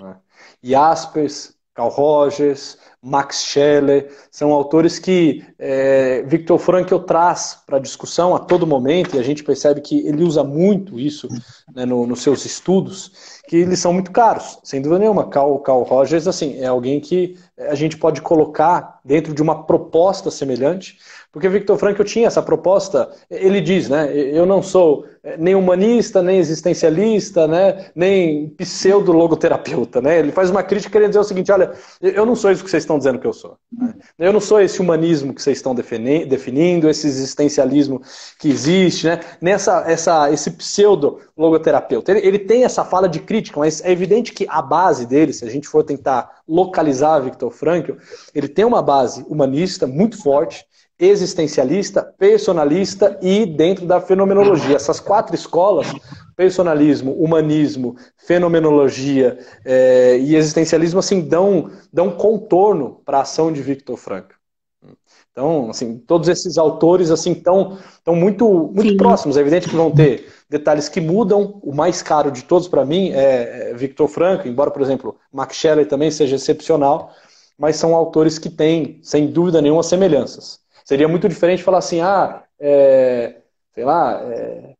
Né? Jaspers, Carl Rogers, Max Scheller, são autores que é, Victor Frankl traz para discussão a todo momento, e a gente percebe que ele usa muito isso né, no, nos seus estudos, que eles são muito caros, sem dúvida nenhuma. Carl, Carl Rogers, assim, é alguém que a gente pode colocar dentro de uma proposta semelhante, porque Victor Frankl tinha essa proposta, ele diz, né, eu não sou é, nem humanista, nem existencialista, né? nem pseudo-logoterapeuta. Né? Ele faz uma crítica querendo dizer o seguinte: olha, eu não sou isso que vocês estão dizendo que eu sou. Né? Eu não sou esse humanismo que vocês estão definindo, esse existencialismo que existe, né? Nessa, essa, esse pseudo-logoterapeuta. Ele, ele tem essa fala de crítica, mas é evidente que a base dele, se a gente for tentar localizar Viktor Frankl, ele tem uma base humanista muito forte existencialista, personalista e dentro da fenomenologia. Essas quatro escolas, personalismo, humanismo, fenomenologia é, e existencialismo, assim, dão, dão contorno para a ação de Victor Frankl. Então, assim, todos esses autores assim estão tão muito, muito próximos. É evidente que vão ter detalhes que mudam. O mais caro de todos para mim é, é Victor Frankl, embora, por exemplo, Max Scheler também seja excepcional, mas são autores que têm, sem dúvida nenhuma, semelhanças. Seria muito diferente falar assim, ah, é, sei lá, é,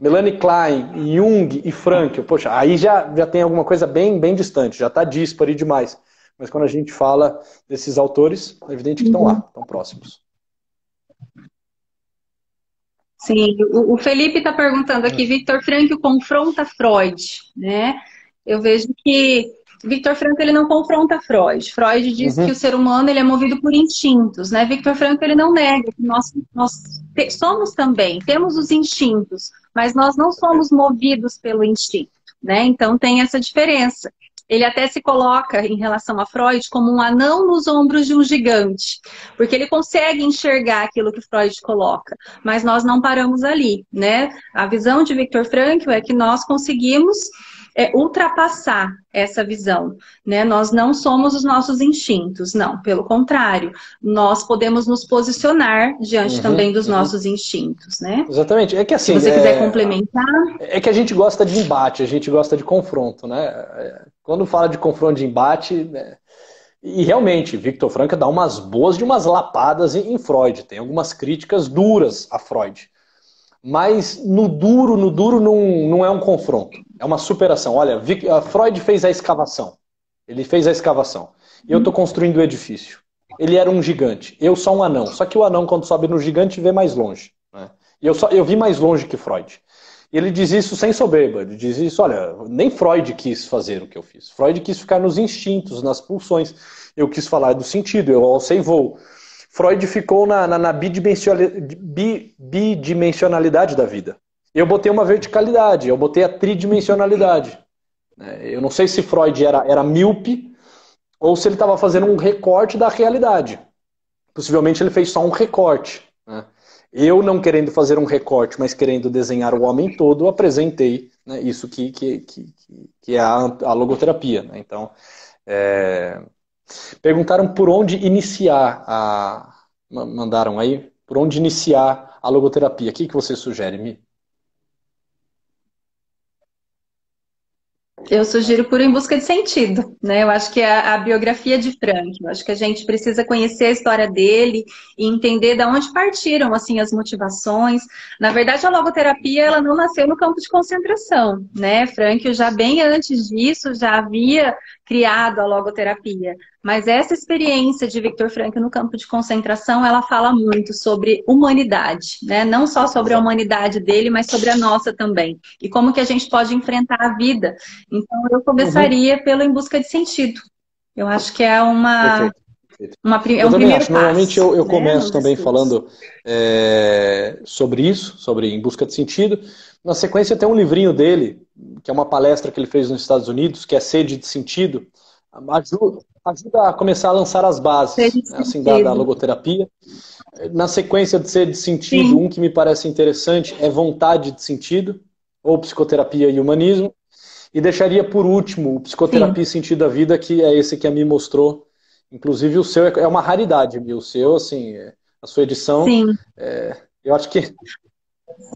Melanie Klein, Jung e Frankl. Poxa, aí já, já tem alguma coisa bem, bem distante, já está dispare demais. Mas quando a gente fala desses autores, é evidente que estão lá, estão próximos. Sim, o, Felipe está perguntando aqui, Victor Frankl confronta Freud, né? Eu vejo que Victor Frankl ele não confronta Freud. Freud diz uhum. que o ser humano ele é movido por instintos, né? Victor Frankl ele não nega que nós, nós te, somos também, temos os instintos, mas nós não somos movidos pelo instinto, né? Então tem essa diferença. Ele até se coloca em relação a Freud como um anão nos ombros de um gigante, porque ele consegue enxergar aquilo que Freud coloca, mas nós não paramos ali, né? A visão de Victor Frankl é que nós conseguimos é, ultrapassar essa visão. Né? Nós não somos os nossos instintos, não. Pelo contrário, nós podemos nos posicionar diante uhum, também dos uhum. nossos instintos. Né? Exatamente. É que assim. Se você é... quiser complementar. É que a gente gosta de embate, a gente gosta de confronto. Né? Quando fala de confronto de embate. Né? E realmente, Victor Frankl dá umas boas de umas lapadas em Freud. Tem algumas críticas duras a Freud. Mas no duro, no duro não, não é um confronto, é uma superação. Olha, Freud fez a escavação. Ele fez a escavação. E eu estou construindo o edifício. Ele era um gigante, eu só um anão. Só que o anão, quando sobe no gigante, vê mais longe. Né? E eu, só, eu vi mais longe que Freud. Ele diz isso sem soberba. Ele diz isso, olha, nem Freud quis fazer o que eu fiz. Freud quis ficar nos instintos, nas pulsões. Eu quis falar do sentido, eu alcei voo. Freud ficou na, na, na bidimensionalidade da vida. Eu botei uma verticalidade, eu botei a tridimensionalidade. É, eu não sei se Freud era, era míope ou se ele estava fazendo um recorte da realidade. Possivelmente ele fez só um recorte. Né? Eu, não querendo fazer um recorte, mas querendo desenhar o homem todo, apresentei né, isso que, que, que, que, é a, a logoterapia. Né? Então, é, Perguntaram por onde iniciar a. Mandaram aí, por onde iniciar a logoterapia. O que, que você sugere, Mi? Eu sugiro por Em Busca de Sentido, né? Eu acho que é a, biografia de Frank. Eu acho que a gente precisa conhecer a história dele e entender de onde partiram, assim, as motivações. Na verdade, a logoterapia, ela não nasceu no campo de concentração, né? Frank já bem antes disso já havia criado a logoterapia. Mas essa experiência de Victor Frankl no campo de concentração, ela fala muito sobre humanidade, né? Não só sobre a humanidade dele, mas sobre a nossa também. E como que a gente pode enfrentar a vida. Então, eu começaria uhum. pelo Em Busca de Sentido. Eu acho que é uma... Uma, é um eu também acho. Normalmente eu, eu né? começo também falando é, sobre isso, sobre Em Busca de Sentido. Na sequência tem um livrinho dele, que é uma palestra que ele fez nos Estados Unidos, que é Sede de Sentido. Ajuda, ajuda a começar a lançar as bases né, assim, da, da, logoterapia. Na sequência de Sede de Sentido, Sim. um que me parece interessante é Vontade de Sentido, ou Psicoterapia e Humanismo. E deixaria por último o Psicoterapia Sim. e Sentido da Vida, que é esse que a Mi mostrou. Inclusive o seu é, é uma raridade, Mi. O seu, assim, é, a sua edição. Sim. É, eu acho que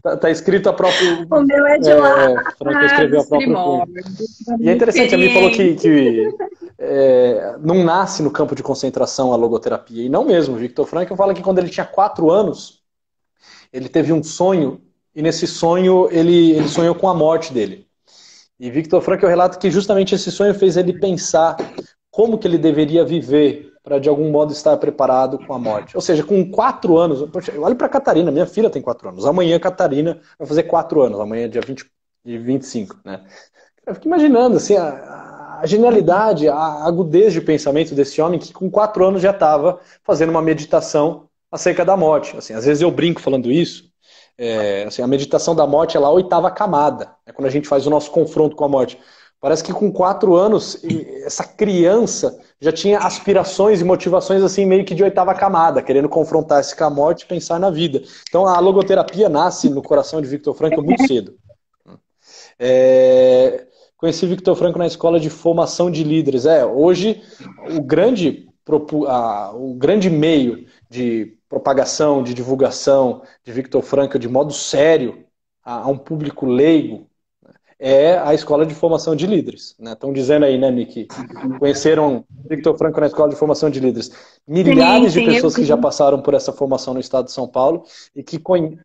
Tá, tá, escrito a própria. O meu é de é, lá. Franca escreveu a própria. E é interessante, a mim falou que, que é, não nasce no campo de concentração a logoterapia. E não mesmo. Victor Frankl fala que quando ele tinha quatro anos, ele teve um sonho, e nesse sonho ele, ele sonhou com a morte dele. E Victor Frankl relata que justamente esse sonho fez ele pensar como que ele deveria viver para de algum modo estar preparado com a morte. Ou seja, com quatro anos, olhe para Catarina, minha filha tem quatro anos. Amanhã Catarina vai fazer quatro anos, amanhã é dia 20 e 25, né? Eu fico imaginando assim, a, a genialidade, a agudez de pensamento desse homem que com quatro anos já estava fazendo uma meditação acerca da morte. Assim, às vezes eu brinco falando isso. É, assim, a meditação da morte é lá a oitava camada, é quando a gente faz o nosso confronto com a morte. Parece que com quatro anos, essa criança já tinha aspirações e motivações assim meio que de oitava camada, querendo confrontar-se com a morte e pensar na vida. Então a logoterapia nasce no coração de Victor Frankl muito cedo. É, conheci Victor Frankl na escola de formação de líderes. É, hoje o grande, o grande meio de propagação, de divulgação de Victor Frankl de modo sério a um público leigo é a escola de formação de líderes. Estão né? dizendo aí, né, Miki? Conheceram Victor Franco na escola de formação de líderes. Milhares sim, sim, de pessoas que já passaram por essa formação no estado de São Paulo e que conhecem.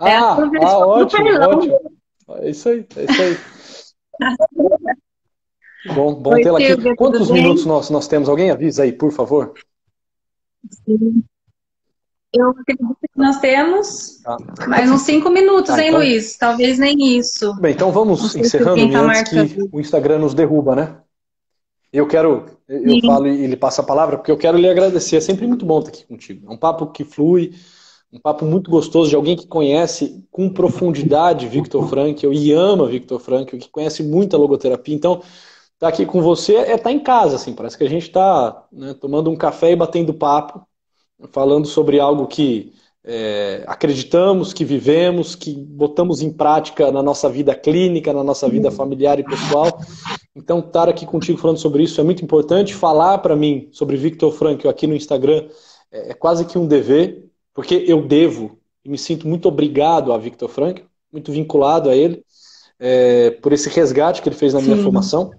É, ah, ah ótimo, ótimo. É isso aí, é isso aí. bom bom tê-la aqui. Quantos minutos nós, nós temos? Alguém avisa aí, por favor? Sim. Eu acredito que nós temos tá. mais uns cinco minutos, tá, hein, então... Luiz? Talvez nem isso. Bem, então vamos encerrando tá antes que o Instagram nos derruba, né? Eu quero, eu Sim. falo e ele passa a palavra, porque eu quero lhe agradecer. É sempre muito bom estar aqui contigo. É um papo que flui, um papo muito gostoso de alguém que conhece com profundidade Victor Frankl e ama Victor Frankl, que conhece muito a logoterapia. Então, estar tá aqui com você é estar tá em casa, assim. Parece que a gente está né, tomando um café e batendo papo falando sobre algo que é, acreditamos, que vivemos, que botamos em prática na nossa vida clínica, na nossa vida familiar e pessoal. Então, estar aqui contigo falando sobre isso é muito importante. Falar para mim sobre Victor Frankl aqui no Instagram é, é, quase que um dever, porque eu devo e me sinto muito obrigado a Victor Frankl, muito vinculado a ele, é, por esse resgate que ele fez na minha Sim. formação.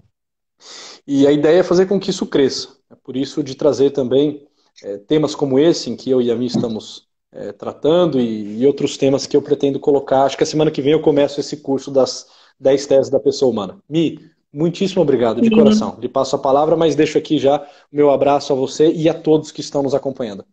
E a ideia é fazer com que isso cresça. É por isso de trazer também é, temas como esse, em que eu e a Mi estamos é, tratando, e, e, outros temas que eu pretendo colocar. Acho que a semana que vem eu começo esse curso das 10 teses da pessoa humana. Mi, muitíssimo obrigado, de coração. Lhe passo a palavra, mas deixo aqui já o meu abraço a você e a todos que estão nos acompanhando.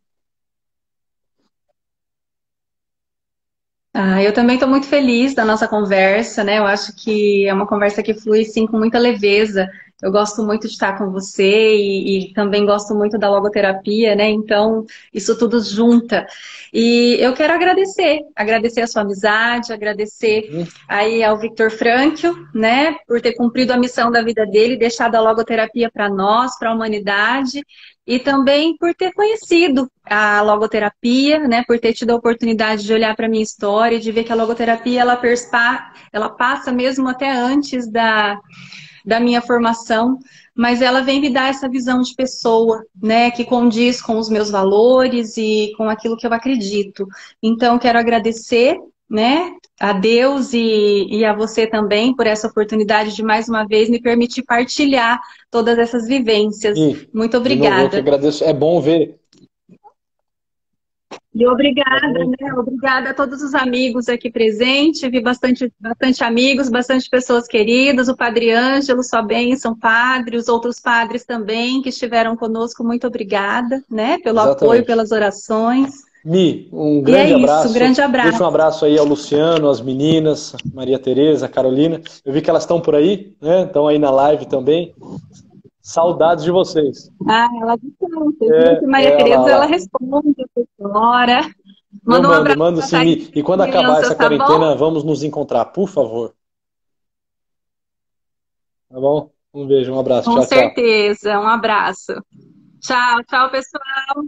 Ah, eu também estou muito feliz da nossa conversa, né? Eu acho que é uma conversa que flui, sim, com muita leveza. Eu gosto muito de estar com você e, e, também gosto muito da logoterapia, né? Então, isso tudo junta. E eu quero agradecer, agradecer a sua amizade, agradecer uhum. aí ao Victor Frankl, né? Por ter cumprido a missão da vida dele, deixado a logoterapia para nós, para a humanidade. E também por ter conhecido a logoterapia, né? Por ter tido a oportunidade de olhar para a minha história, de ver que a logoterapia, ela, perspa, ela passa mesmo até antes da da minha formação, mas ela vem me dar essa visão de pessoa, né, que condiz com os meus valores e com aquilo que eu acredito. Então, quero agradecer, né, a Deus e, e a você também por essa oportunidade de mais uma vez me permitir partilhar todas essas vivências. E, Muito obrigada. Eu que agradeço. É bom ver e obrigada, né? Obrigada a todos os amigos aqui presentes. Vi bastante, bastante amigos, bastante pessoas queridas. O Padre Ângelo, só bênção, padre, os outros padres também que estiveram conosco. Muito obrigada, né? Pelo Exatamente. apoio, pelas orações. Mi, um grande é abraço. Isso, um grande abraço. Deixa um abraço aí ao Luciano, às meninas, Maria Tereza, Carolina. Eu vi que elas estão por aí, né? Estão aí na live também. Saudades de vocês. Ah, ela disse é, Maria ela, Tereza, ela responde senhora. Manda um abraço. Mando sim. E quando acabar essa tá quarentena, bom? vamos nos encontrar, por favor. Tá bom? Um beijo, um abraço. Com tchau, certeza, tchau. um abraço. Tchau, tchau, pessoal.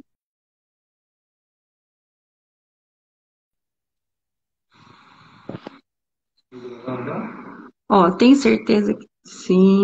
Ó, tem certeza que sim.